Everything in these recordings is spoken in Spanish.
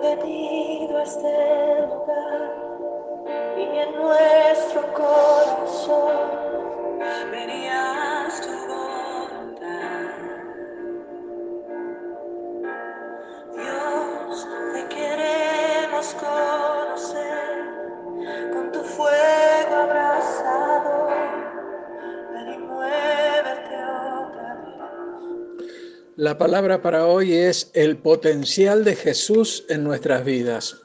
venido a este lugar y en nuestro corazón La palabra para hoy es el potencial de Jesús en nuestras vidas.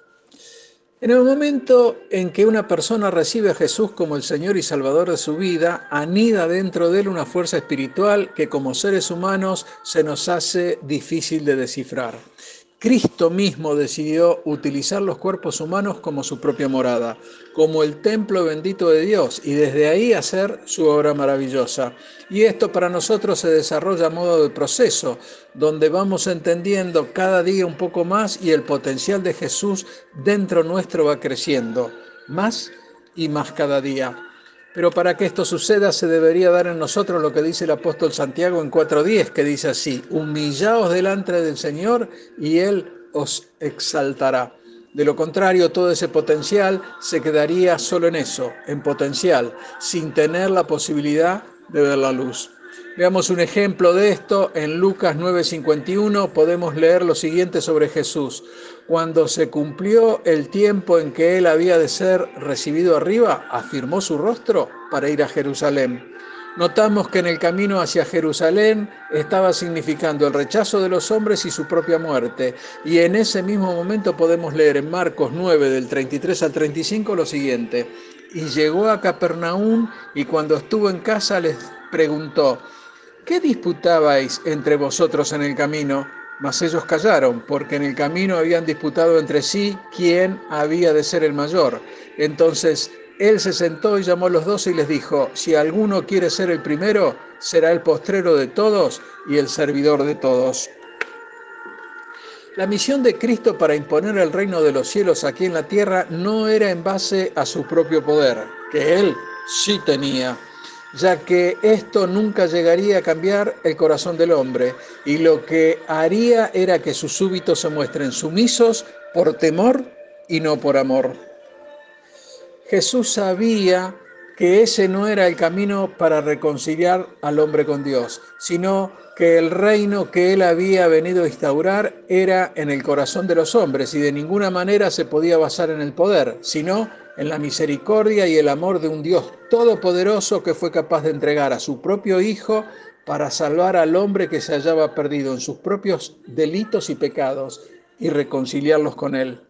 En el momento en que una persona recibe a Jesús como el Señor y Salvador de su vida, anida dentro de él una fuerza espiritual que como seres humanos se nos hace difícil de descifrar. Cristo mismo decidió utilizar los cuerpos humanos como su propia morada, como el templo bendito de Dios, y desde ahí hacer su obra maravillosa. Y esto para nosotros se desarrolla a modo de proceso, donde vamos entendiendo cada día un poco más y el potencial de Jesús dentro nuestro va creciendo, más y más cada día. Pero para que esto suceda se debería dar en nosotros lo que dice el apóstol Santiago en 4.10, que dice así, humillaos delante del Señor y Él os exaltará. De lo contrario, todo ese potencial se quedaría solo en eso, en potencial, sin tener la posibilidad de ver la luz. Veamos un ejemplo de esto. En Lucas 9:51 podemos leer lo siguiente sobre Jesús. Cuando se cumplió el tiempo en que él había de ser recibido arriba, afirmó su rostro para ir a Jerusalén. Notamos que en el camino hacia Jerusalén estaba significando el rechazo de los hombres y su propia muerte. Y en ese mismo momento podemos leer en Marcos 9 del 33 al 35 lo siguiente. Y llegó a Capernaum y cuando estuvo en casa les preguntó, ¿qué disputabais entre vosotros en el camino? Mas ellos callaron, porque en el camino habían disputado entre sí quién había de ser el mayor. Entonces él se sentó y llamó a los doce y les dijo, si alguno quiere ser el primero, será el postrero de todos y el servidor de todos. La misión de Cristo para imponer el reino de los cielos aquí en la tierra no era en base a su propio poder, que él sí tenía ya que esto nunca llegaría a cambiar el corazón del hombre, y lo que haría era que sus súbitos se muestren sumisos por temor y no por amor. Jesús sabía que ese no era el camino para reconciliar al hombre con Dios, sino que el reino que él había venido a instaurar era en el corazón de los hombres y de ninguna manera se podía basar en el poder, sino en la misericordia y el amor de un Dios todopoderoso que fue capaz de entregar a su propio Hijo para salvar al hombre que se hallaba perdido en sus propios delitos y pecados y reconciliarlos con Él.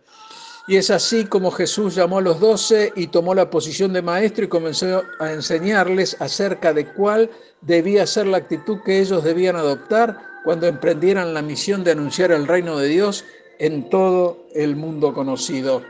Y es así como Jesús llamó a los doce y tomó la posición de maestro y comenzó a enseñarles acerca de cuál debía ser la actitud que ellos debían adoptar cuando emprendieran la misión de anunciar el reino de Dios en todo el mundo conocido.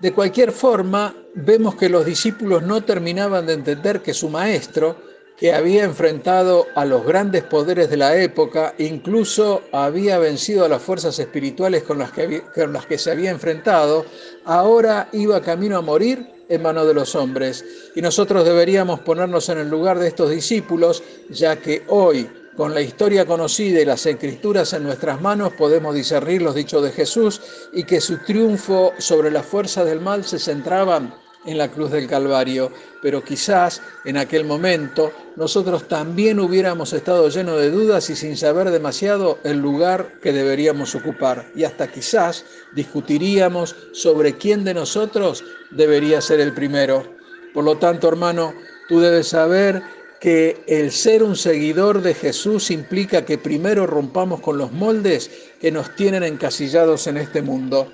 De cualquier forma, vemos que los discípulos no terminaban de entender que su maestro, que había enfrentado a los grandes poderes de la época, incluso había vencido a las fuerzas espirituales con las que, las se había enfrentado, ahora iba camino a morir en manos de los hombres. Y nosotros deberíamos ponernos en el lugar de estos discípulos, ya que hoy con la historia conocida y las escrituras en nuestras manos podemos discernir los dichos de Jesús y que su triunfo sobre la fuerza del mal se centraban en la cruz del Calvario, pero quizás en aquel momento nosotros también hubiéramos estado llenos de dudas y sin saber demasiado el lugar que deberíamos ocupar. Y hasta quizás discutiríamos sobre quién de nosotros debería ser el primero. Por lo tanto, hermano, tú debes saber que el ser un seguidor de Jesús implica que primero rompamos con los moldes que nos tienen encasillados en este mundo,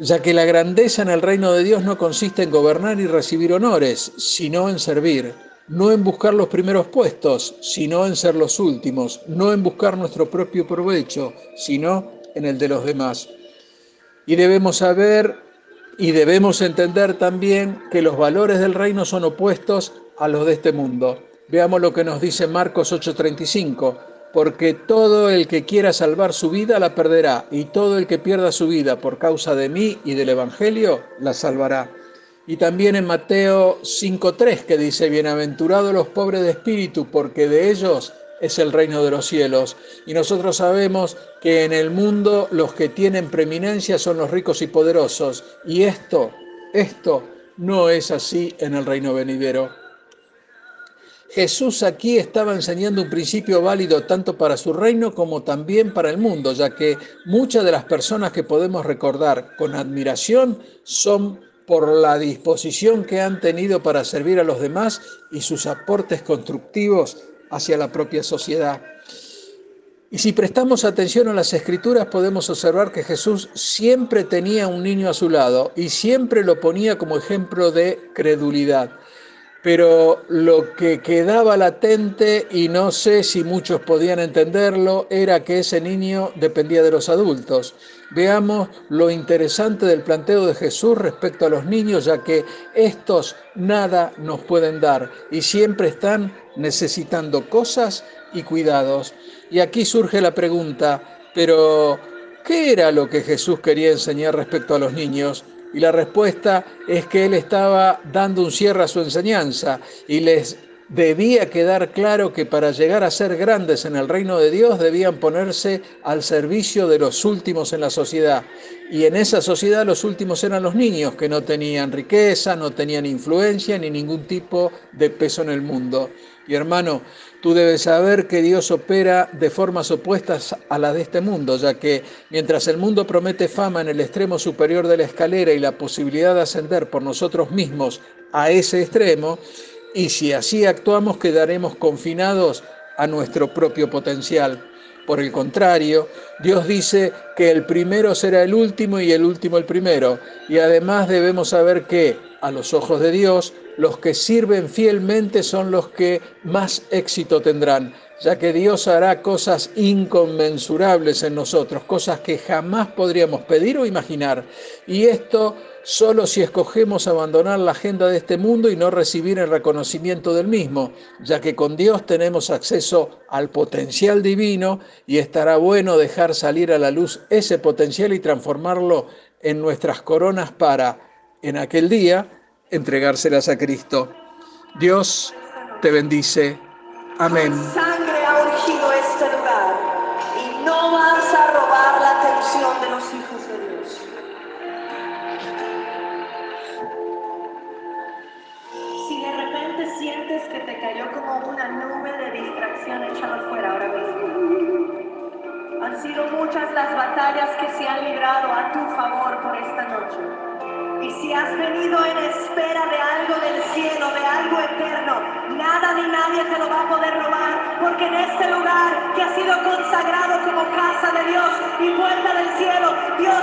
ya que la grandeza en el reino de Dios no consiste en gobernar y recibir honores, sino en servir, no en buscar los primeros puestos, sino en ser los últimos, no en buscar nuestro propio provecho, sino en el de los demás. Y debemos saber y debemos entender también que los valores del reino son opuestos a los de este mundo. Veamos lo que nos dice Marcos 8:35, porque todo el que quiera salvar su vida la perderá, y todo el que pierda su vida por causa de mí y del Evangelio la salvará. Y también en Mateo 5:3 que dice, bienaventurados los pobres de espíritu, porque de ellos es el reino de los cielos. Y nosotros sabemos que en el mundo los que tienen preeminencia son los ricos y poderosos. Y esto, esto no es así en el reino venidero. Jesús aquí estaba enseñando un principio válido tanto para su reino como también para el mundo, ya que muchas de las personas que podemos recordar con admiración son por la disposición que han tenido para servir a los demás y sus aportes constructivos hacia la propia sociedad. Y si prestamos atención a las escrituras podemos observar que Jesús siempre tenía un niño a su lado y siempre lo ponía como ejemplo de credulidad pero lo que quedaba latente, y no sé si muchos podían entenderlo, era que ese niño dependía de los adultos. Veamos lo interesante del planteo de Jesús respecto a los niños, ya que estos nada nos pueden dar y siempre están necesitando cosas y cuidados. Y aquí surge la pregunta, pero ¿qué era lo que Jesús quería enseñar respecto a los niños? Y la respuesta es que él estaba dando un cierre a su enseñanza y les debía quedar claro que para llegar a ser grandes en el reino de Dios debían ponerse al servicio de los últimos en la sociedad. Y en esa sociedad los últimos eran los niños, que no tenían riqueza, no tenían influencia ni ningún tipo de peso en el mundo. Y hermano, tú debes saber que Dios opera de formas opuestas a las de este mundo, ya que mientras el mundo promete fama en el extremo superior de la escalera y la posibilidad de ascender por nosotros mismos a ese extremo, y si así actuamos quedaremos confinados a nuestro propio potencial. Por el contrario, Dios dice que el primero será el último y el último el primero, y además debemos saber que, a los ojos de Dios, los que sirven fielmente son los que más éxito tendrán, ya que Dios hará cosas inconmensurables en nosotros, cosas que jamás podríamos pedir o imaginar. Y esto solo si escogemos abandonar la agenda de este mundo y no recibir el reconocimiento del mismo, ya que con Dios tenemos acceso al potencial divino y estará bueno dejar salir a la luz ese potencial y transformarlo en nuestras coronas para, en aquel día, entregárselas a Cristo. Dios te bendice. Amén. Sangre ha urgido este lugar y no vas a robar la atención de los hijos de Dios. Si de repente sientes que te cayó como una nube de distracción, échalo fuera ahora mismo. Han sido muchas las batallas que se han librado a tu favor por esta noche. Y si has venido en espera de algo del cielo, de algo eterno, nada ni nadie te lo va a poder robar, porque en este lugar que ha sido consagrado como casa de Dios y puerta del cielo, Dios